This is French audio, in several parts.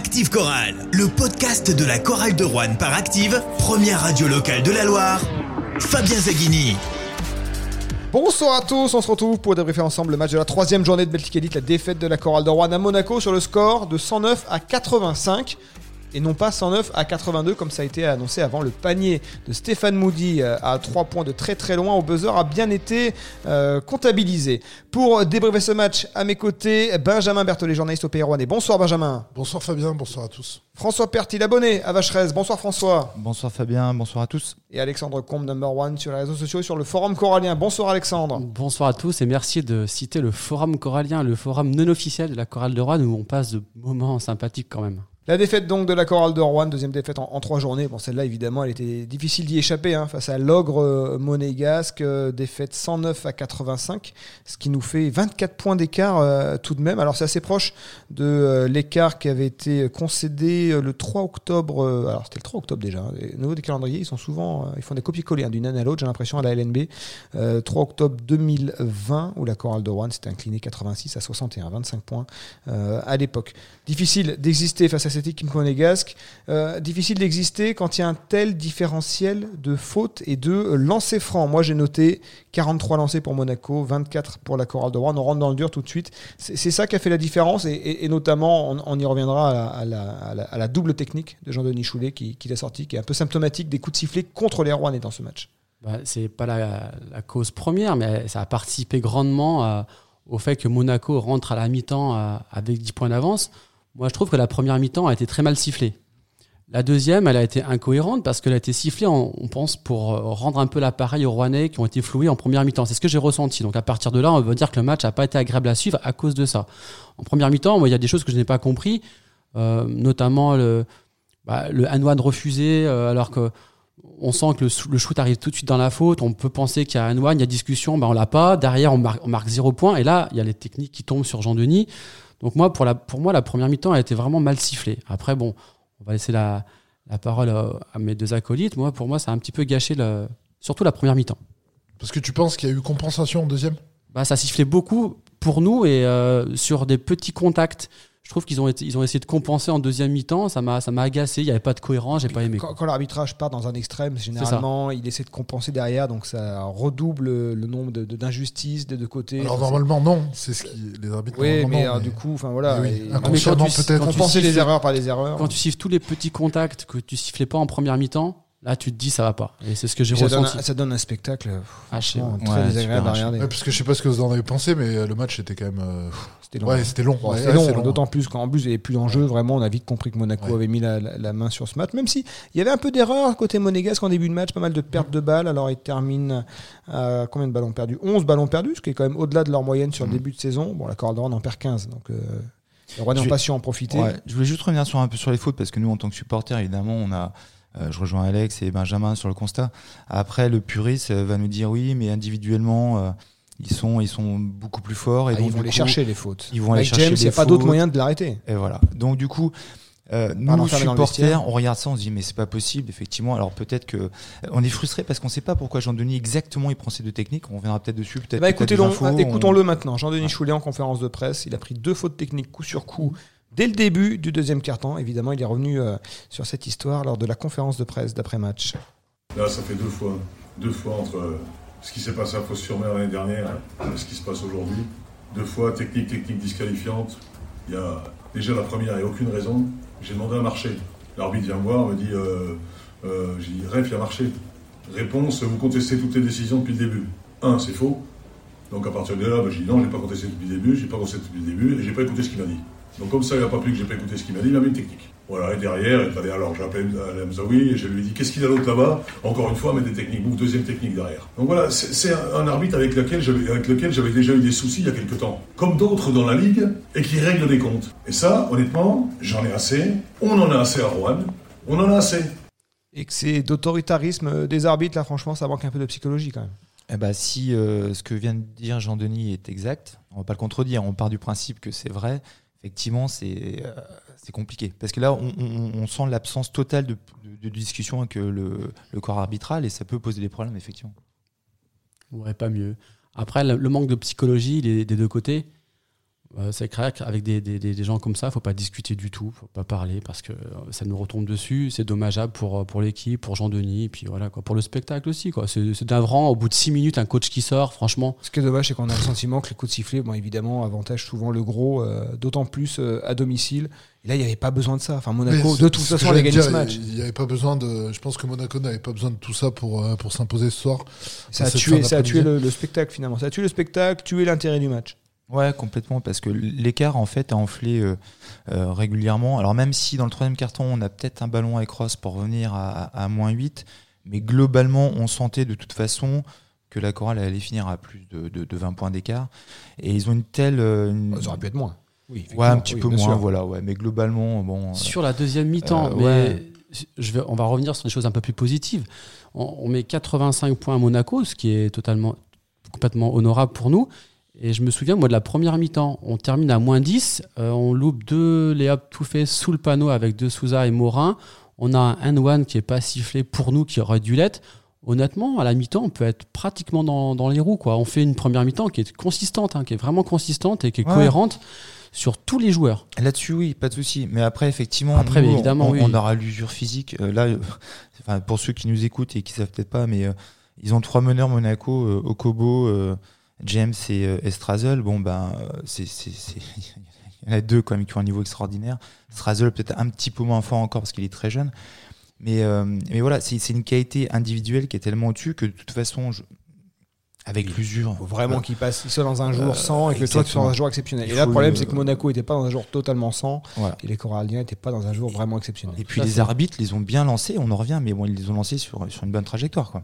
Active Chorale, le podcast de la chorale de Rouen par Active, première radio locale de la Loire. Fabien Zaghini. Bonsoir à tous, on se retrouve pour débriefer ensemble le match de la troisième journée de Belgique Elite, la défaite de la chorale de Rouen à Monaco sur le score de 109 à 85 et non pas 109 à 82 comme ça a été annoncé avant. Le panier de Stéphane Moody euh, à 3 points de très très loin au buzzer a bien été euh, comptabilisé. Pour débriefer ce match, à mes côtés, Benjamin Berthollet, journaliste au Pays Rouennais. Bonsoir Benjamin. Bonsoir Fabien, bonsoir à tous. François Pertil, l'abonné à Vacheresse. Bonsoir François. Bonsoir Fabien, bonsoir à tous. Et Alexandre Combe, number one sur les réseaux sociaux et sur le forum corallien. Bonsoir Alexandre. Bonsoir à tous et merci de citer le forum corallien, le forum non officiel de la chorale de Rouen où on passe de moments sympathiques quand même. La défaite donc de la chorale de Rouen, deuxième défaite en, trois journées. Bon, celle-là, évidemment, elle était difficile d'y échapper hein, face à l'ogre euh, monégasque. Euh, défaite 109 à 85, ce qui nous fait 24 points d'écart euh, tout de même. Alors, c'est assez proche de l'écart qui avait été concédé le 3 octobre. alors, c'était le 3 octobre déjà. Hein. Les nouveaux des calendriers, ils sont souvent, ils font des copier-coller hein, d'une année à l'autre, j'ai l'impression, à la LNB. 3 octobre 2020, où la chorale de Rouen s'était inclinée 86 à 61, 25 points à l'époque. Difficile d'exister face à cette équipe monégasque. Euh, difficile d'exister quand il y a un tel différentiel de fautes et de lancers francs. Moi, j'ai noté 43 lancés pour Monaco, 24 pour la Chorale de Rouen. On rentre dans le dur tout de suite. C'est ça qui a fait la différence et, notamment, on, y reviendra à la, double technique de Jean-Denis Choulet qui, qui l'a sorti, qui est un peu symptomatique des coups de sifflet contre les Rouennais dans ce match. Bah, c'est pas la, cause première, mais ça a participé grandement au fait que Monaco rentre à la mi-temps avec 10 points d'avance. Moi, je trouve que la première mi-temps a été très mal sifflée. La deuxième, elle a été incohérente parce qu'elle a été sifflée, on, pense, pour euh, rendre un peu l'appareil aux Rouennais qui ont été floués en première mi-temps. C'est ce que j'ai ressenti. Donc à partir de là, on veut dire que le match n'a pas été agréable à suivre à cause de ça. En première mi-temps, il y a des choses que je n'ai pas compris, euh, notamment le, bah, refusé, euh, alors que on sent que le, shoot arrive tout de suite dans la faute. On peut penser qu'il y a un il y a discussion, ben on l'a pas. Derrière, on on marque zéro point. Et là, il y a les techniques qui tombent sur Jean-Denis. Donc moi, pour, la, pour moi, la première mi-temps a été vraiment mal sifflée. Après, bon, on va laisser la, la parole à, mes deux acolytes. Moi, pour moi, ça a un petit peu gâché le, surtout la première mi-temps. Parce que tu penses qu'il y a eu compensation en deuxième? Bah, Ça sifflait beaucoup pour nous et euh, sur des petits contacts je trouve qu'ils ont, ils ont essayé de compenser en deuxième mi-temps. Ça m'a, ça m'a agacé. Il n'y avait pas de cohérence. J'ai pas aimé. Quand, l'arbitrage part dans un extrême, généralement, il essaie de compenser derrière, donc ça redouble le nombre de, d'injustices des deux côtés. Alors normalement, non. C'est ce qui les arbitres. Oui, mais du coup, enfin voilà. Oui, peut-être. Compenser les erreurs par les erreurs. Quand tu siffles tous les petits contacts que tu sifflais pas en première mi-temps, Là, tu te dis, ça va pas. Et c'est ce que j'ai ressenti. ça donne un spectacle ah, très désagréable à regarder. parce que je sais pas ce que vous en avez pensé, mais le match était quand même. Euh, c'était long. Ouais, c'était long. long. D'autant plus qu'en plus, il n'y avait plus d'enjeu. Vraiment, on a vite compris que Monaco avait mis la, main sur ce match. Même si il y avait un peu d'erreur côté monégasque en début de match, pas mal de pertes de balles. Alors, ils terminent à combien de ballons perdus? 11 ballons perdus, ce qui est quand même au-delà de leur moyenne sur le mm. début de saison. Bon, la Cordon en perd 15. Donc. Euh, les Rois n'ont pas su en profiter. je voulais juste revenir sur un peu sur les fautes parce que nous, en tant que supporters, évidemment, on a euh, je rejoins Alex et Benjamin sur le constat. Après, le puriste va nous dire oui, mais individuellement, euh, ils sont, ils sont beaucoup plus forts. Et ah, ils vont les chercher les fautes. Ils vont aller chercher il n'y a pas d'autre moyen de l'arrêter. Et voilà. Donc du coup, euh, nous supporters, on regarde ça, on se dit mais c'est pas possible effectivement. Alors peut-être que euh, on est frustré parce qu'on sait pas pourquoi Jean-Denis exactement il prend ces deux techniques. On reviendra peut-être dessus. Peut-être. Bah, écoutons-le maintenant. Jean-Denis Choulet en conférence de presse, il a pris deux fautes techniques coup sur coup dès le début du deuxième quart-temps. Évidemment, il est revenu euh, sur cette histoire lors de la conférence de presse d'après-match. Là, ça fait deux fois, deux fois entre ce qui s'est passé à Fos-sur-Mer l'année dernière et ce qui se passe aujourd'hui. Deux fois technique, technique disqualifiante. Il y a déjà la première, a aucune raison. J'ai demandé à marcher. L'arbitre vient me voir, me dit, euh, euh j'ai dit, Ref, il a marché. Réponse, vous contestez toutes les décisions depuis le début. Un, c'est faux. Donc à partir de là, ben, j'ai non, je n'ai pas contesté depuis le début, j'ai pas contesté depuis le début, et j'ai pas écouté ce qu'il m'a dit. Donc comme ça, il n'a pas plu que j'ai pas écouté ce qu'il m'a dit, il m'a mis une technique. Voilà, et derrière, alors j'ai appelé Mzaoui et je lui ai dit qu'est-ce qu'il a d'autre là-bas? Encore une fois, mais des techniques, donc deuxième technique derrière. Donc voilà, c'est un arbitre avec lequel j'avais déjà eu des soucis il y a quelques temps, comme d'autres dans la ligue, et qui règle des comptes. Et ça, honnêtement, j'en ai assez. On en a assez à Rouen. On en a assez. Et que c'est d'autoritarisme des arbitres, là, franchement, ça manque un peu de psychologie quand même. Eh ben, si euh, ce que vient de dire Jean-Denis est exact, on va pas le contredire, on part du principe que c'est vrai effectivement, euh, c'est compliqué. Parce que là, on, sent l'absence totale de, discussion avec le, corps arbitral et ça peut poser des problèmes, effectivement. Ouais, pas mieux. Après, le, manque de psychologie des deux côtés. Euh, c'est clair qu'avec des, des, des, gens comme ça, faut pas discuter du tout, faut pas parler parce que euh, ça nous retombe dessus. C'est dommageable pour, euh, pour l'équipe, pour Jean-Denis, et puis voilà, quoi, pour le spectacle aussi. Quoi. C'est, c'est navrant, au bout de 6 minutes, un coach qui sort, franchement. Ce qui est dommage, c'est qu'on a le sentiment que les coups de sifflet, bon, évidemment, avantage souvent le gros, d'autant plus à domicile. Et là, il n'y avait pas besoin de ça. Enfin, Monaco, de toute façon, gagner ce match. Il n'y avait pas besoin de. Je pense que Monaco n'avait pas besoin de tout ça pour, pour s'imposer ce soir. Ça, a tué, ça a tué le, le, spectacle finalement. Ça a tué le spectacle, tué l'intérêt du match. Ouais, complètement, parce que l'écart en fait a enflé euh, euh, régulièrement. Alors même si dans le troisième carton on a peut-être un ballon avec Ross pour revenir à, à, moins 8, mais globalement on sentait de toute façon que la chorale allait finir à plus de, de, de 20 points d'écart. Et ils ont une telle... Euh, Ça aurait pu être moins. Oui, ouais, un petit peu moins, voilà, ouais, mais globalement, bon... Sur la deuxième mi-temps, mais je vais, on va revenir sur des choses un peu plus positives. On, on met 85 points à Monaco, ce qui est totalement complètement honorable pour nous. Et je me souviens, moi, de la première mi-temps, on termine à moins 10, euh, on loupe deux Léop tout fait sous le panneau avec deux Souza et Morin. On a un N1 qui est pas sifflé pour nous, qui aurait dû l'être. Honnêtement, à la mi-temps, on peut être pratiquement dans, dans, les roues. Quoi. On fait une première mi-temps qui est consistante, hein, qui est vraiment consistante et qui est cohérente sur tous les joueurs. Là-dessus, oui, pas de souci. Mais après, effectivement, après, évidemment, on, oui. on aura l'usure physique. Euh, là, enfin, pour ceux qui nous écoutent et qui savent peut-être pas, mais euh, ils ont trois meneurs Monaco, euh, Okobo, James et euh, Estrazel, bon ben c'est il y en a deux quand même qui ont un niveau extraordinaire. Strazel peut-être un petit peu moins fort encore parce qu'il est très jeune. Mais, euh, mais voilà, c'est une qualité individuelle qui est tellement au-dessus que de toute façon, je, avec l'usure. Il faut vraiment qu'il passe, soit dans un jour sans et que toi tu sois dans un jour exceptionnel. Et là, le problème, c'est que Monaco n'était pas dans un jour totalement sans voilà. et les Coralliens n'étaient pas dans un jour vraiment exceptionnel. Et puis Ça, les arbitres les ont bien lancés, on en revient, mais bon, ils les ont lancés sur, sur une bonne trajectoire. Quoi.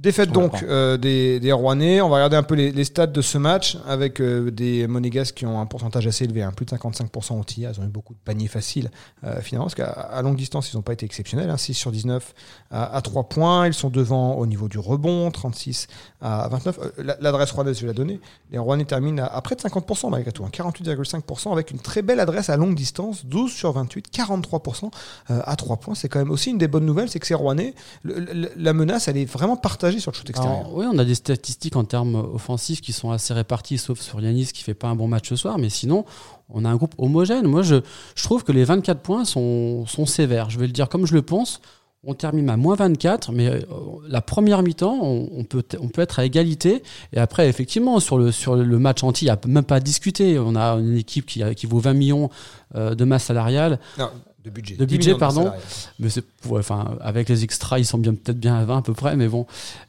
Défaite donc euh, des, des Rouennais. On va regarder un peu les, les stats de ce match avec euh, des Monégasques qui ont un pourcentage assez élevé, hein, plus de 55% au tir. Ils ont eu beaucoup de paniers faciles euh, finalement, parce qu'à longue distance, ils n'ont pas été exceptionnels. Hein, 6 sur 19 à, à, 3 points. Ils sont devant au niveau du rebond, 36 à 29. L'adresse rouennaise, je l'ai donnée. Les Rouennais terminent à, à, près de 50% malgré tout, hein, 48,5% avec une très belle adresse à longue distance, 12 sur 28, 43% à 3 points. C'est quand même aussi une des bonnes nouvelles, c'est que ces Rouennais, le, le, la menace, elle est vraiment partagée sur le shoot extérieur. Oui, on a des statistiques en termes offensifs qui sont assez réparties, sauf sur Yanis qui fait pas un bon match ce soir, mais sinon, on a un groupe homogène. Moi, je, je trouve que les 24 points sont, sont, sévères. Je vais le dire comme je le pense. On termine à moins 24, mais euh, la première mi-temps, on, on, peut, on peut être à égalité. Et après, effectivement, sur le, sur le match anti, il n'y a même pas à discuter. On a une équipe qui, qui vaut 20 millions euh, de masse salariale. Non. De budget. De budget, pardon. Mais c'est, ouais, enfin, avec les extras, ils sont bien peut-être bien à 20 à peu près, mais bon.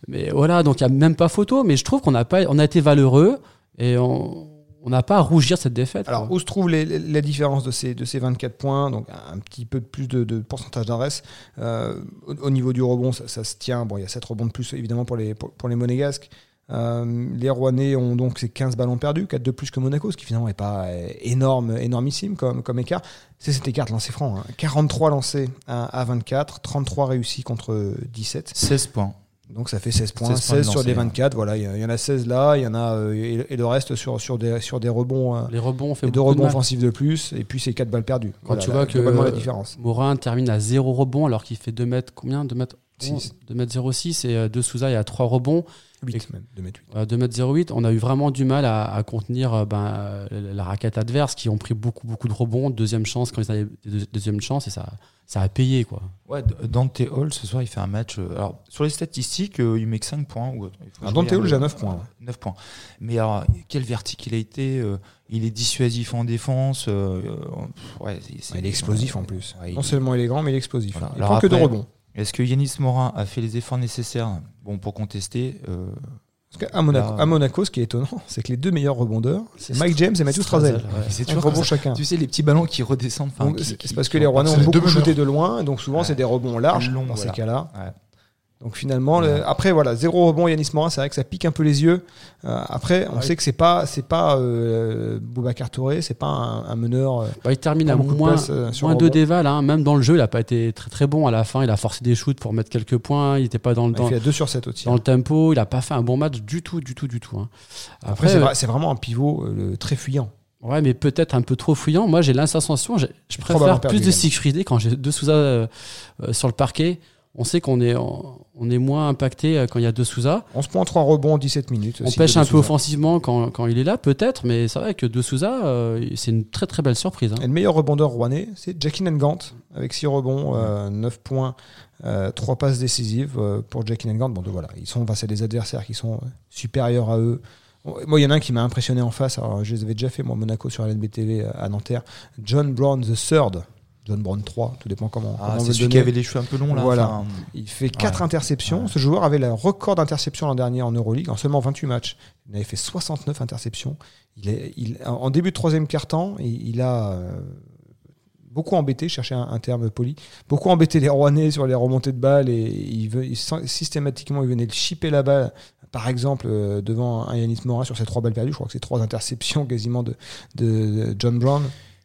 Mais voilà, donc il n'y a même pas photo. Mais je trouve qu'on a pas, on a été valeureux et on, on n'a pas à rougir cette défaite. Alors, quoi. où se trouve les, les, la différence de ces, de ces 24 points Donc, un petit peu plus de, de pourcentage d'adresse. Euh, au, au, niveau du rebond, ça, ça, se tient. Bon, il y a 7 rebonds de plus, évidemment, pour les, pour, pour les Monégasques. Euh, les Rouennais ont donc ces 15 ballons perdus, 4 de plus que Monaco, ce qui finalement n'est pas énorme, énormissime comme, comme écart. C'est cet écart de lancers francs. Hein. 43 lancés à, à, 24, 33 réussis contre 17. 16 points. Donc ça fait 16 points, 16, 16 sur les 24. Voilà, il y, en a 16 là, il y en a euh, et, et, le reste sur, sur, des, sur des rebonds. Euh, les rebonds, on fait deux rebonds offensifs de plus, et puis c'est 4 balles perdues. Quand voilà, tu vois que la différence. Morin termine à 0 rebond alors qu'il fait 2 mètres combien? 2 mètres 6. 2 mètres 06 et De Souza il y a 3 rebonds. 8 même, 2 mètres 8. 2 mètres 08, on a eu vraiment du mal à, à contenir ben, la raquette adverse qui ont pris beaucoup beaucoup de rebonds, deuxième chance quand ils avaient deuxième chance et ça ça a payé quoi. Ouais, Dante Hall ce soir il fait un match alors sur les statistiques il met que 5 points ou ah, Dante Hall j'ai 9 points. Ouais. 9 points. Mais alors quelle verticalité euh, il est dissuasif en défense euh, ouais, est, il est explosif en plus. Ouais, non seulement il est grand mais il est explosif. Voilà. Il alors prend que de rebonds. Est-ce que Yanis Morin a fait les efforts nécessaires bon, pour contester euh, Parce qu'à Monaco, là, à Monaco, ce qui est étonnant, c'est que les deux meilleurs rebondeurs, c'est Mike James et Matthew Strazel. Ouais. C'est toujours rebond chacun. Tu sais, les petits ballons qui redescendent. C'est parce que les Rouennais ont beaucoup shooté de loin, donc souvent ouais. c'est des rebonds larges long, dans voilà. ces cas-là. Donc finalement, ouais. le, après voilà, zéro rebond Yanis Morin, c'est vrai que ça pique un peu les yeux. Euh, après, on ouais. sait que c'est pas c'est pas euh, Boubacar Touré, c'est pas un, un meneur. Euh, bah, il termine à moins, euh, moins de déval, hein. même dans le jeu, il a pas été très très bon à la fin. Il a forcé des shoots pour mettre quelques points. Il était pas dans le dans, il fait 2 sur 7 aussi, dans le tempo. Il a pas fait un bon match du tout, du tout, du tout. Hein. Après, après c'est vraiment un pivot euh, très fuyant. Ouais, mais peut-être un peu trop fouillant. Moi, j'ai l'insensation, je préfère plus de sécurité quand j'ai deux Souza euh, sur le parquet on sait qu'on est, on est moins impacté euh, quand il y a De Souza. 11 points, 3 rebonds en 17 minutes. On aussi pêche un peu offensivement quand, quand il est là, peut-être, mais c'est vrai que De Souza, euh, c'est une très très belle surprise. hein. Et le meilleur rebondeur rouennais, c'est Jackie Ngant, avec 6 rebonds, euh, 9 points, 3 passes décisives euh, pour Jackie Ngant. Bon, donc voilà, ils sont face à des adversaires qui sont euh, supérieurs à eux. Moi, il y en a un qui m'a impressionné en face. Alors, je les avais déjà fait, moi, Monaco sur LNBTV à Nanterre. John Brown the Third. John Brown 3, tout dépend comment. Ah, c'est celui qui avait les cheveux un peu longs là. Voilà. enfin, Il fait 4 Ouais. interceptions. Ouais. Ce joueur avait le record d'interceptions l'an dernier en Euroleague en seulement 28 matchs. Il avait fait 69 interceptions. Il est, il, en début de troisième quart-temps, il, il a euh, beaucoup embêté, je cherchais un, un terme poli, beaucoup embêté les Rouennais sur les remontées de balles et il, veut, il- systématiquement il venait de chipper la balle. Par exemple, euh, devant un Yanis Morin sur ses trois balles perdues, je crois que c'est trois interceptions quasiment de, de- de John Brown.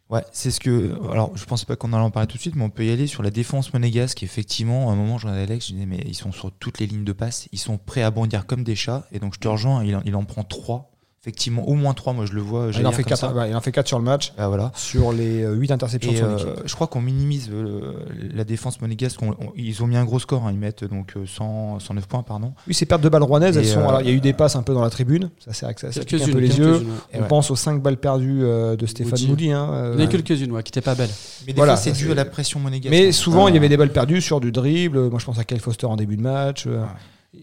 Ouais, c'est ce que. Alors, je pensais pas qu'on allait en parler tout de suite, mais on peut y aller sur la défense monégasque. Effectivement, à un moment, j'en ai Alex, je disais, mais ils sont sur toutes les lignes de passe, ils sont prêts à bondir comme des chats. Et donc, je te rejoins, il en, il en prend trois. Effectivement, au moins trois, moi je le vois. Il en, fait comme quatre, ça. ouais, il en fait quatre sur le match, Ah, voilà. sur les 8 interceptions Et de son euh, équipe. je crois qu'on minimise euh, la défense monégasque. On- on- ils ont mis un gros score, hein, ils mettent donc euh, 100, 109 points, pardon. Oui, ces pertes de balles rouennaises, elles sont. euh, alors, il y a eu des passes un peu dans la tribune, ça c'est ça, ça pique un peu Quelques-unes, les yeux. On ouais. pense aux 5 balles perdues euh, de Stéphane Moody. Hein, euh, Il y en a quelques-unes, ouais, qui étaient pas belles. Mais des Voilà, fois, c'est dû à la pression monégasque. Mais hein. souvent, il y Euh, avait des balles perdues sur du dribble. Moi, je pense à Kyle Foster en début de match.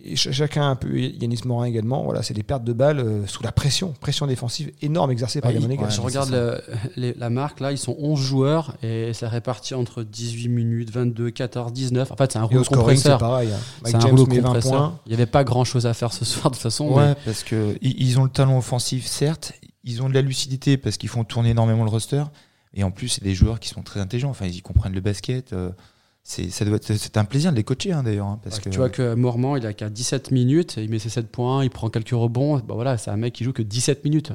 Et ch- chacun un peu. Yanis Morin également. Voilà, c'est des pertes de balles euh, sous la pression. Pression défensive énorme exercée par Ouais, les Monégasques. je regarde c'est le- les- la marque, là, ils sont 11 joueurs et ça répartit entre 18 minutes, 22, 14, 19. En fait, c'est un rouleau au scoring, c'est compresseur. pareil. hein. Un James rouleau met 20 compresseur. Il n'y avait pas grand chose à faire ce soir de toute façon. mais- Ouais, parce que ils ont le talent offensif, certes. Ils ont de la lucidité parce qu'ils font tourner énormément le roster. Et en plus, c'est des joueurs qui sont très intelligents. Enfin, ils y comprennent le basket. euh, C'est un plaisir de les coacher hein, d'ailleurs. hein, parce que Tu vois que Mormand, il a qu'à 17 minutes, il met ses 7 points, il prend quelques rebonds. Bah voilà, c'est un mec qui joue que 17 minutes.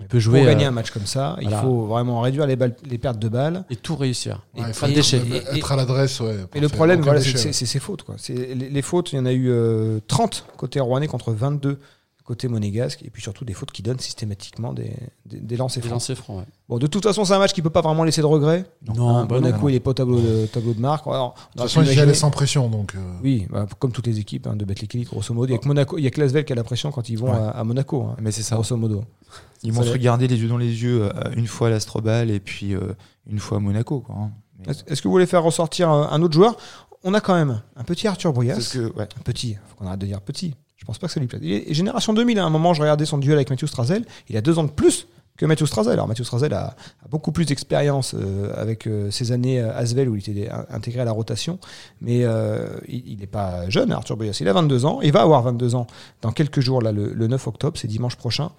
Il peut jouer Pour gagner euh, un match comme ça, il faut vraiment réduire les, balles, les pertes de balles. et tout réussir. Et Ouais, faut de être- Et- à l'adresse, ouais. Et le problème, voilà, c'est ses fautes. Quoi. C'est- Les, les fautes, il y en a eu euh, 30 côté rouennais contre 22 côté monégasque. Et puis surtout des fautes qui donnent systématiquement des, des, des lancers Des francs. lancers francs, ouais. Bon, de toute façon, c'est un match qui peut pas vraiment laisser de regrets. Non, Hein, bah Monaco, non. il est pas au tableau de, tableau de marque. Alors, De toute façon, ils y sans pression, donc. euh, Oui, bah, comme toutes les équipes hein, de Elite, grosso modo. Il y a que Monaco, il y a que Lasvel qui a la pression quand ils vont Ouais. à, à Monaco, hein, Mais c'est ça. grosso modo. Ils vont se regarder les yeux dans les yeux euh, une fois à l'Astrobal et puis euh, une fois à Monaco. Quoi, hein. Mais- Est-ce que vous voulez faire ressortir un autre joueur? On a quand même un petit Arthur Brouillas. parce que, ouais. Un petit, faut qu'on arrête de dire petit. Je pense pas que ça lui plaise. Il est génération 2000. À un moment, je regardais son duel avec Mathieu Strazel. Il a deux ans de plus que Mathieu Strazel. Alors, Mathieu Strazel a, beaucoup plus d'expérience euh, avec euh, ses années à Asvel où il était in- intégré à la rotation. Mais euh, il n'est pas jeune, Arthur Boyas. Il a 22 ans. Il va avoir 22 ans dans quelques jours, là, le, le 9 octobre. C'est dimanche prochain.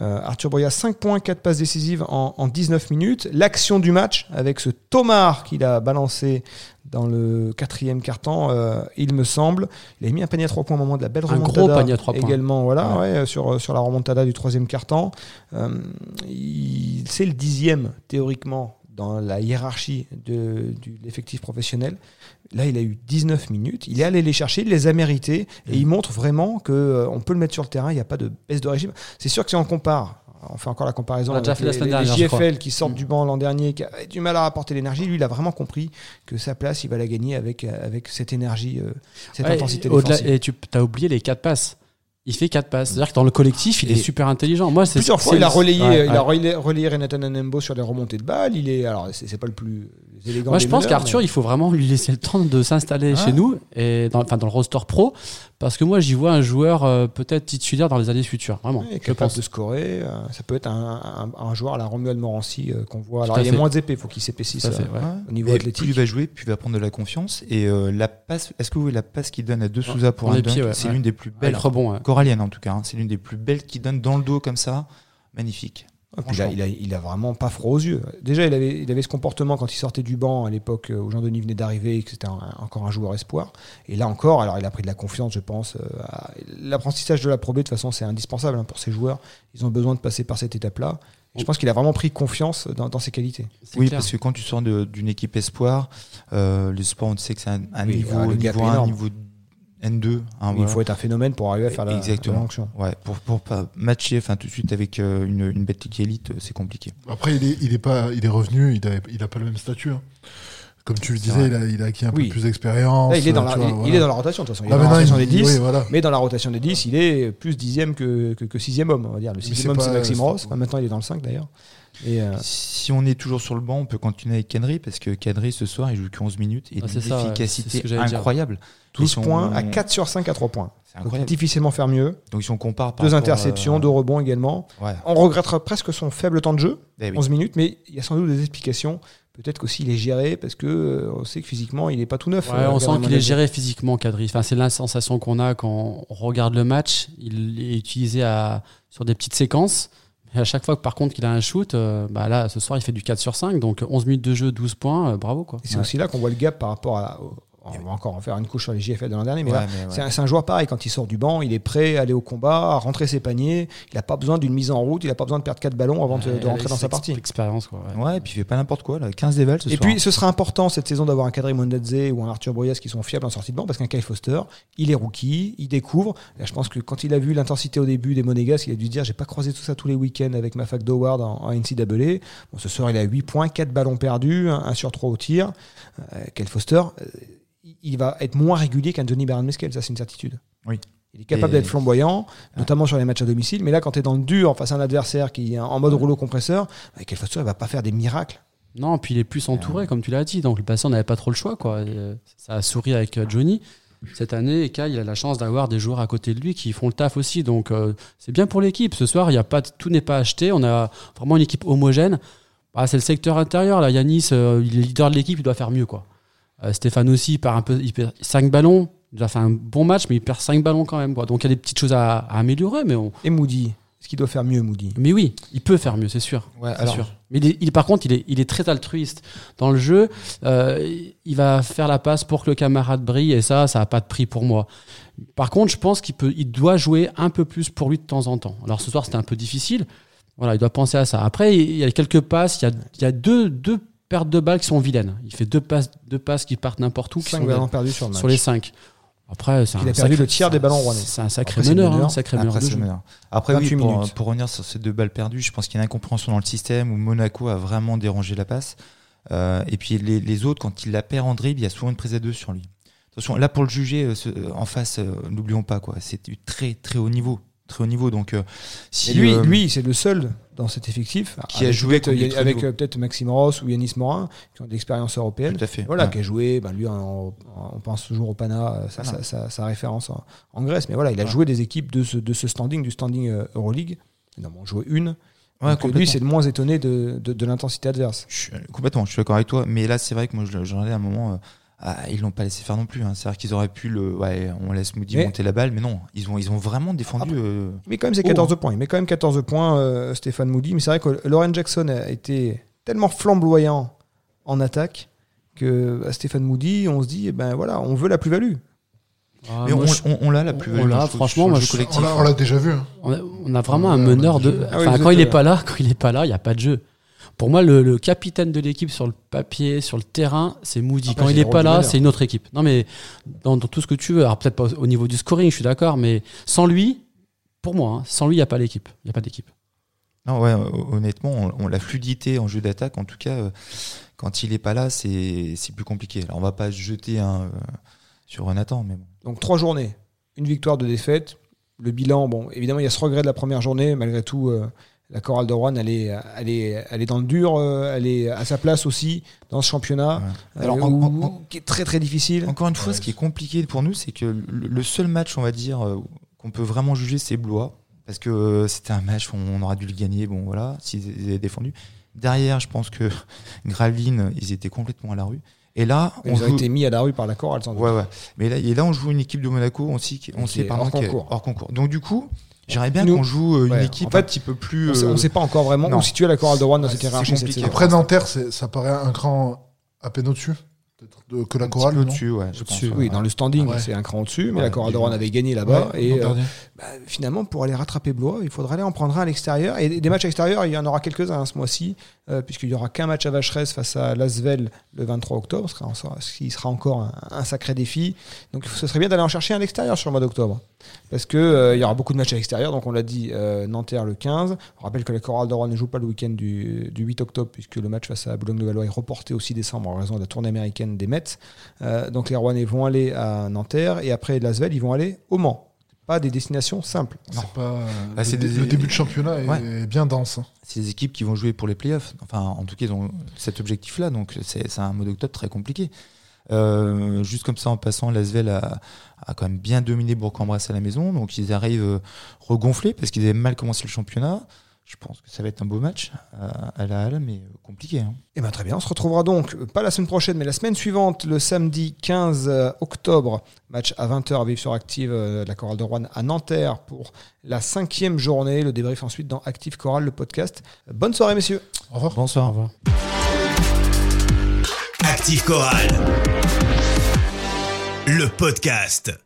Euh, Arthur Boyas, 5 points, 4 passes décisives en, en 19 minutes. L'action du match avec ce Tomar qu'il a balancé dans le quatrième carton, euh, il me semble. Il a mis un panier à 3 points au moment de la belle Un remontada. gros panier à trois points. Également, voilà, Ouais. ouais, sur, sur la remontada du troisième carton. Euh, c'est le dixième, théoriquement, dans la hiérarchie de, de l'effectif professionnel. Là, il a eu 19 minutes. Il est allé les chercher, il les a mérités. Et il montre vraiment qu'on peut le mettre sur le terrain. Il n'y a pas de baisse de régime. C'est sûr que si on compare, on fait encore la comparaison On l'a déjà avec la les, semaine dernière, JFL qui sortent Mm. du banc l'an dernier, qui avaient du mal à rapporter l'énergie. Lui, il a vraiment compris que sa place, il va la gagner avec, avec cette énergie, euh, cette Ouais, intensité au-delà- défensive. Et tu as oublié les 4 passes. Il fait 4 passes. C'est-à-dire que dans le collectif, il Et est super intelligent. Moi, c'est Plusieurs fois, il a relayé, Ouais, il a relayé, relayé Renatan Anembo sur les remontées de balles. Il est, alors, c'est pas le plus Moi, je pense qu'Arthur, mais- il faut vraiment lui laisser le temps de s'installer Ah. chez nous, et dans, enfin dans le roster pro, parce que moi, j'y vois un joueur euh, peut-être titulaire dans les années futures. Vraiment, Ouais, je pense. de scorer. euh, ça peut être un, un- un joueur à la Romuald Morancy euh, qu'on voit. Alors, il est moins épais, il faut qu'il s'épaississe euh, ouais. au niveau athlétique. Plus il va jouer, plus il va prendre de la confiance. Et euh, la passe, est-ce que vous voyez la passe qu'il donne à deux Souza pour un les dunk ouais, C'est l'une des plus Avec belles. rebond. ouais. Corallienne en tout cas. hein. C'est l'une des plus belles qu'il donne dans le dos comme ça. Magnifique. Ah, il, a, franchement. il, a, il a vraiment pas froid aux yeux. Déjà, il avait, il avait ce comportement quand il sortait du banc à l'époque euh, où Jean-Denis venait d'arriver et que c'était un- encore un joueur espoir. Et là encore, alors il a pris de la confiance, je pense. euh, à- L'apprentissage de la probée, de toute façon, c'est indispensable hein, pour ces joueurs. Ils ont besoin de passer par cette étape-là. Je pense qu'il a vraiment pris confiance dans, dans ses qualités. Oui, clair. parce que quand tu sors d'une équipe espoir, euh, le sport, on sait que c'est un, un Oui, niveau, le gap niveau est 1, énorme. niveau N2. hein, Il faut être un phénomène pour arriver à faire la, Exactement. la. Ouais, pour, pour pas matcher enfin, tout de suite avec euh, une, une bête élite, c'est compliqué. Après, il est, il est pas, il est revenu, il a, il a pas le même statut. hein. comme tu le disais, il a, il a acquis un Oui. peu plus d'expérience. Il est dans euh, la, vois, il, voilà. il est dans la rotation de toute façon. Il est Là, dans la maintenant, rotation des 10. oui, voilà. Mais dans la rotation des 10, il est plus dixième que, que, que sixième homme, on va dire. Le sixième homme, c'est Maxime Ross. Enfin, maintenant, il est dans le 5 d'ailleurs. Et euh, Si on est toujours sur le banc, on peut continuer avec Kadri parce que Kadri ce soir il joue que 11 minutes et Ah, une ça, efficacité incroyable. 12 Et si on- points à 4 sur 5 à 3 points. Donc, difficilement faire mieux. Donc si on compare par Deux interceptions, euh, deux rebonds également. Ouais. On regrettera presque son faible temps de jeu, Eh oui. 11 minutes, mais il y a sans doute des explications. Peut-être qu'aussi il est géré parce que euh, on sait que physiquement il n'est pas tout neuf. Ouais, euh, on sent qu'il est géré physiquement, Kadri. Enfin, c'est la sensation qu'on a quand on regarde le match. Il est utilisé à, sur des petites séquences. Et à chaque fois par contre qu'il a un shoot, euh, bah là, ce soir, il fait du 4 sur 5. Donc 11 minutes de jeu, 12 points, euh, bravo quoi. C'est aussi là qu'on voit le gap par rapport à. On va encore en faire une couche sur les JFL de l'an dernier, mais Ouais, là, ouais. c'est un, joueur pareil. Quand il sort du banc, il est prêt à aller au combat, à rentrer ses paniers. Il n'a pas besoin d'une mise en route, il n'a pas besoin de perdre 4 ballons avant de, rentrer dans sa partie. Expérience quoi. ouais. Et puis il fait pas n'importe quoi là, 15 dévals ce Et soir. puis, ce sera important cette saison d'avoir un Kadri Mondadze ou un Arthur Boyas qui sont fiables en sortie de banc parce qu'un Kyle Foster, il est rookie, il découvre. Là, je pense que quand il a vu l'intensité au début des Monégas, il a dû dire j'ai pas croisé tout ça tous les week-ends avec ma fac d'Howard en, en NCAA. Bon, ce soir, il a 8 points, 4 ballons perdus, 1 sur 3 au tir. Euh, Kyle Foster, euh, il va être moins régulier qu'un Johnny Baron Mescal, ça c'est une certitude. Oui. Il est capable Et- d'être flamboyant, notamment sur les matchs à domicile, mais là, quand tu es dans le dur face à un adversaire qui est en mode rouleau compresseur, bah, Kyle Foster, il va pas faire des miracles. Non, puis il est plus entouré, comme tu l'as dit. Donc le patient n'avait pas trop le choix. Quoi. Euh, Ça a souri avec euh, Johnny. Cette année, Kai, il a la chance d'avoir des joueurs à côté de lui qui font le taf aussi. Donc euh, c'est bien pour l'équipe. Ce soir, il y a pas, tout n'est pas acheté. On a vraiment une équipe homogène. Ah, c'est le secteur intérieur. Là. Yanis, euh, il est leader de l'équipe, il doit faire mieux. Quoi. Euh, Stéphane aussi, il perd un peu, il perd 5 ballons. Il a fait un bon match, mais il perd 5 ballons quand même. Quoi. Donc il y a des petites choses à, à améliorer. Mais, on... Et Moody, est-ce qu'il doit faire mieux, Moody? Mais oui, il peut faire mieux, c'est sûr. Ouais, alors, sûr. Mais il est- il- par contre, il est, il est très altruiste. Dans le jeu, euh, il va faire la passe pour que le camarade brille, et ça, ça n'a pas de prix pour moi. Par contre, je pense qu'il peut, il doit jouer un peu plus pour lui de temps en temps. Alors ce soir, c'était un peu difficile. Voilà, il doit penser à ça. Après, il y a quelques passes, il y a, il y a deux, deux pertes de balles qui sont vilaines. Il fait deux passes, deux passes qui partent n'importe où, qui 5 sont ballons perdus sur le match. sur les cinq. Après, c'est Il un a perdu sacré- le tiers des ballons rouennais. C'est un sacré Après, meneur, meneur. hein, sacré meneur Après, de c'est jeu. meneur. Après, oui, 28 pour, revenir sur ces deux balles perdues, je pense qu'il y a une incompréhension dans le système où Monaco a vraiment dérangé la passe. Euh, et puis les, les autres, quand il la perd en dribble, il y a souvent une prise à deux sur lui. Attention, là pour le juger euh, ce- en face, euh, n'oublions pas quoi, c'est du très très haut niveau, très haut niveau. Donc euh, si Et lui, euh, lui c'est le seul dans cet effectif Qui a joué avec peut-être Maxime Ross ou Yanis Morin qui ont de l'expérience européenne. tout à fait. Voilà, Ouais. qui a joué, ben lui, on, on pense toujours au Pana, euh, sa, référence en, en Grèce, mais voilà, il a joué des équipes de ce, de ce standing, du standing Euroleague. En a joué une. Ouais, Donc, lui, c'est le moins étonné de, de, de l'intensité adverse. Je suis- complètement, je suis d'accord avec toi. Mais là, c'est vrai que moi, je- j'en ai à un moment. euh, ah, ils l'ont pas laissé faire non plus. hein. C'est-à-dire qu'ils auraient pu le. Ouais, on laisse Moody Mais- monter la balle, mais non. Ils ont, ils ont vraiment défendu. euh, met quand même Oh. 14 points. Il met quand même 14 points, euh, Stéphane Moody. Mais c'est vrai que Lauren Jackson a été tellement flamboyant en attaque que à Stéphane Moody, on se dit, eh ben voilà, on veut la plus-value. Ah, mais moi, on, je- on, on l'a la on plus. l'a, franchement, moi, je- On l'a- on l'a déjà vu. hein. On a, on a vraiment un meneur ouais, de. Ah oui, Enfin, vous quand êtes, il est euh, pas là, quand il est pas là, il y a pas de jeu. Pour moi, le, le capitaine de l'équipe sur le papier, sur le terrain, c'est Moody. Après, quand c'est il le est rôle pas là, c'est une autre équipe. Non, mais dans, dans tout ce que tu veux. Alors peut-être pas au, au niveau du scoring, je suis d'accord, mais sans lui, pour moi, hein, sans lui, il y a pas l'équipe. Il y a pas d'équipe. Non, ouais, hon- honnêtement, on, on- la fluidité en jeu d'attaque, en tout cas, euh, quand il est pas là, c'est c'est plus compliqué. Alors, on va pas se jeter un, euh, sur Nathan, mais bon. Donc trois journées, une victoire, deux défaites. Le bilan, bon, évidemment, il y a ce regret de la première journée. Malgré tout, euh, la chorale de Rouen, elle est, elle, est, elle est dans le dur, euh, elle est à sa place aussi dans ce championnat, Ouais. euh, Alors, en- où- en- en- qui est très très difficile. Encore une fois, ce qui est compliqué pour nous, c'est que le, le seul match, on va dire, euh, qu'on peut vraiment juger, c'est Blois. Parce que euh, c'était un match où on aurait dû le gagner, bon voilà, s'ils avaient défendu. Derrière, je pense que Gravelines, ils étaient complètement à la rue. Et là, on Ils ont joue... été mis à la rue par la chorale, sans doute. Ouais, ouais. Mais là, et là, on joue une équipe de Monaco, on sait, on sait hors concours. hors concours. Donc du coup, j'aimerais bien qu'on joue euh, une Ouais, équipe en fait, un petit peu plus. On sait- euh, ne sait pas encore vraiment non. où situer la chorale de Rouen dans cette hiérarchie. Après Nanterre, ça paraît un cran à peine au-dessus. De- que la chorale. au-dessus, ouais, je pense. Oui, dans le standing, Ouais. c'est un cran au-dessus, mais la Chorale de. Rouen avait gagné là-bas. Ouais, et euh, bah, finalement, pour aller rattraper Blois, il faudrait aller en prendre un à l'extérieur. Et des matchs extérieurs, il y en aura quelques-uns ce mois-ci, euh, puisqu'il n'y aura qu'un match à Vacheresse face à Lasvel le 23 octobre, ce, qui sera encore un, un sacré défi. Donc ce serait bien d'aller en chercher un à l'extérieur sur le mois d'octobre. Parce qu'il il y aura beaucoup de matchs à l'extérieur, donc on l'a dit, euh, Nanterre le 15. On rappelle que la Chorale de Rouen ne joue pas le week-end du, du 8 octobre, puisque le match face à Boulogne-le-Valois est reporté au 6 décembre en raison de la tournée américaine des Mets. Euh, donc les Rouennais vont aller à Nanterre, et après Lasvel, ils vont aller au Mans. Pas des destinations simples. Pas, c'est le, des- le début de championnat est Ouais. bien dense. hein. C'est des équipes qui vont jouer pour les playoffs. Enfin, en tout cas, ils ont cet objectif-là. Donc, c'est un mode octobre très compliqué. Euh, juste comme ça, en passant, l'Asvel a, a quand même bien dominé Bourg-en-Bresse à la maison. Donc, ils arrivent euh, regonflés parce qu'ils avaient mal commencé le championnat. Je pense que ça va être un beau match euh, à la halle, mais euh, compliqué. hein. Eh ben très bien, on se retrouvera donc, euh, pas la semaine prochaine, mais la semaine suivante, le samedi 15 euh, octobre, match à 20h à vivre sur Active, de la Chorale de Rouen à Nanterre pour la cinquième journée. Le débrief ensuite dans Active Chorale, le podcast. Bonne soirée, messieurs. Au revoir. Au Bonsoir. revoir. Active Chorale. Le podcast.